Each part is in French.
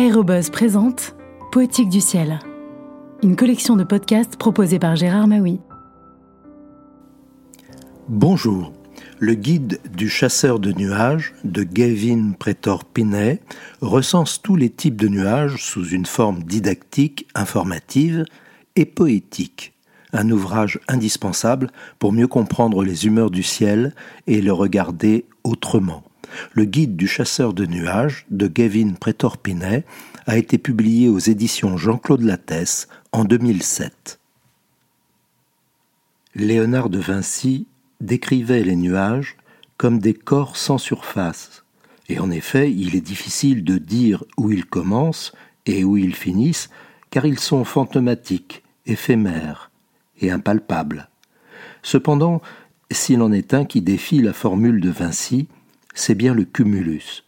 Aérobuzz présente Poétique du ciel, une collection de podcasts proposée par Gérard Maui. Bonjour. Le guide du chasseur de nuages de Gavin Pretor Pinet recense tous les types de nuages sous une forme didactique, informative et poétique. Un ouvrage indispensable pour mieux comprendre les humeurs du ciel et le regarder autrement. Le guide du chasseur de nuages de Gavin Pretor-Pinet a été publié aux éditions Jean-Claude Lattès en 2007. Léonard de Vinci décrivait les nuages comme des corps sans surface, et en effet il est difficile de dire où ils commencent et où ils finissent, car ils sont fantomatiques, éphémères et impalpables. Cependant, s'il en est un qui défie la formule de Vinci, c'est bien le cumulus.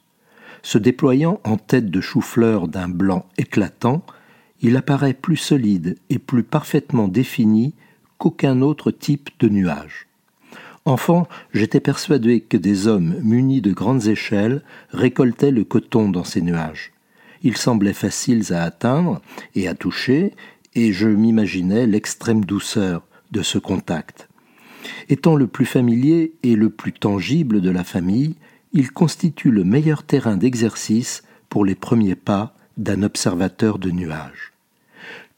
Se déployant en tête de chou-fleur d'un blanc éclatant, il apparaît plus solide et plus parfaitement défini qu'aucun autre type de nuage. Enfant, j'étais persuadé que des hommes munis de grandes échelles récoltaient le coton dans ces nuages. Ils semblaient faciles à atteindre et à toucher, et je m'imaginais l'extrême douceur de ce contact. Étant le plus familier et le plus tangible de la famille, il constitue le meilleur terrain d'exercice pour les premiers pas d'un observateur de nuages.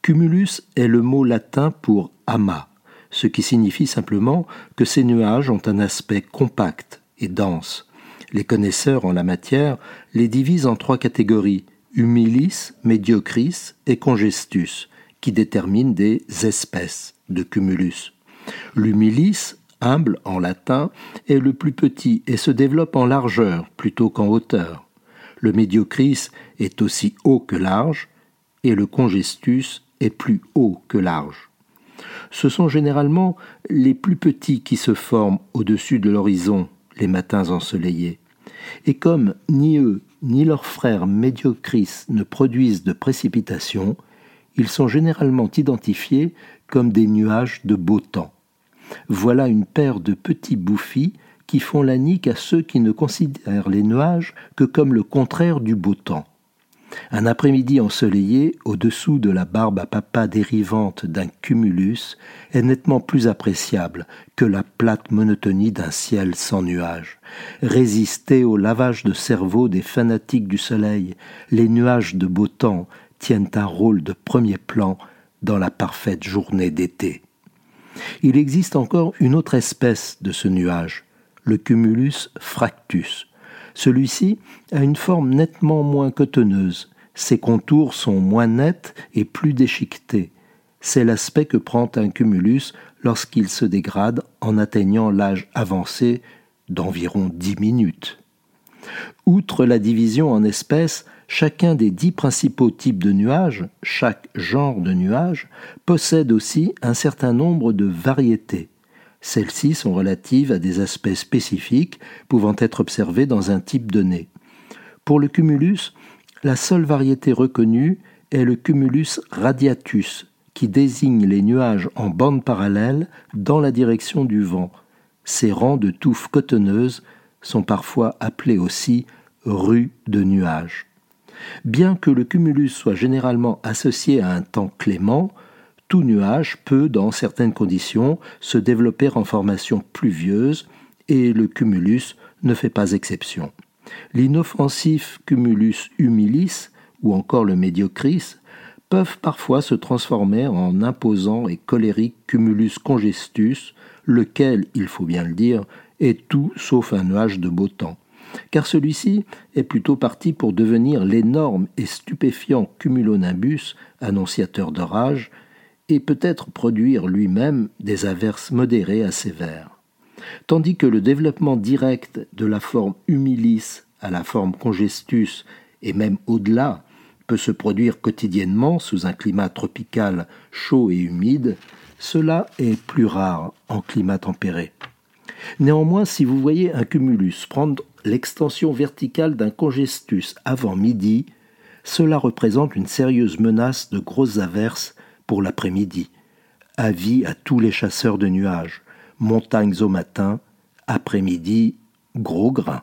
Cumulus est le mot latin pour amas, ce qui signifie simplement que ces nuages ont un aspect compact et dense. Les connaisseurs en la matière les divisent en trois catégories humilis, mediocris et congestus, qui déterminent des espèces de cumulus. L'humilis humble en latin, est le plus petit et se développe en largeur plutôt qu'en hauteur. Le médiocris est aussi haut que large, et le congestus est plus haut que large. Ce sont généralement les plus petits qui se forment au-dessus de l'horizon les matins ensoleillés. Et comme ni eux ni leurs frères médiocris ne produisent de précipitations, ils sont généralement identifiés comme des nuages de beau temps. Voilà une paire de petits bouffis qui font la nique à ceux qui ne considèrent les nuages que comme le contraire du beau temps. Un après-midi ensoleillé, au-dessous de la barbe à papa dérivante d'un cumulus, est nettement plus appréciable que la plate monotonie d'un ciel sans nuages. Résister au lavage de cerveau des fanatiques du soleil, les nuages de beau temps tiennent un rôle de premier plan dans la parfaite journée d'été. Il existe encore une autre espèce de ce nuage, le cumulus fractus. Celui-ci a une forme nettement moins cotonneuse, ses contours sont moins nets et plus déchiquetés. C'est l'aspect que prend un cumulus lorsqu'il se dégrade en atteignant l'âge avancé d'environ dix minutes. Outre la division en espèces, chacun des dix principaux types de nuages, chaque genre de nuage, possède aussi un certain nombre de variétés. Celles-ci sont relatives à des aspects spécifiques pouvant être observés dans un type donné. Pour le cumulus, la seule variété reconnue est le cumulus radiatus, qui désigne les nuages en bande parallèle dans la direction du vent. Ces rangs de touffes cotonneuses sont parfois appelés aussi rues de nuages. Bien que le cumulus soit généralement associé à un temps clément, tout nuage peut, dans certaines conditions, se développer en formation pluvieuse et le cumulus ne fait pas exception. L'inoffensif cumulus humilis ou encore le médiocris peuvent parfois se transformer en imposant et colérique cumulus congestus, lequel, il faut bien le dire, est tout sauf un nuage de beau temps car celui-ci est plutôt parti pour devenir l'énorme et stupéfiant cumulonimbus, annonciateur d'orage, et peut-être produire lui-même des averses modérées à sévères. Tandis que le développement direct de la forme humilis à la forme congestus et même au-delà peut se produire quotidiennement sous un climat tropical chaud et humide, cela est plus rare en climat tempéré. Néanmoins, si vous voyez un cumulus prendre l'extension verticale d'un congestus avant midi, cela représente une sérieuse menace de grosses averses pour l'après-midi. Avis à tous les chasseurs de nuages. Montagnes au matin, après-midi, gros grains.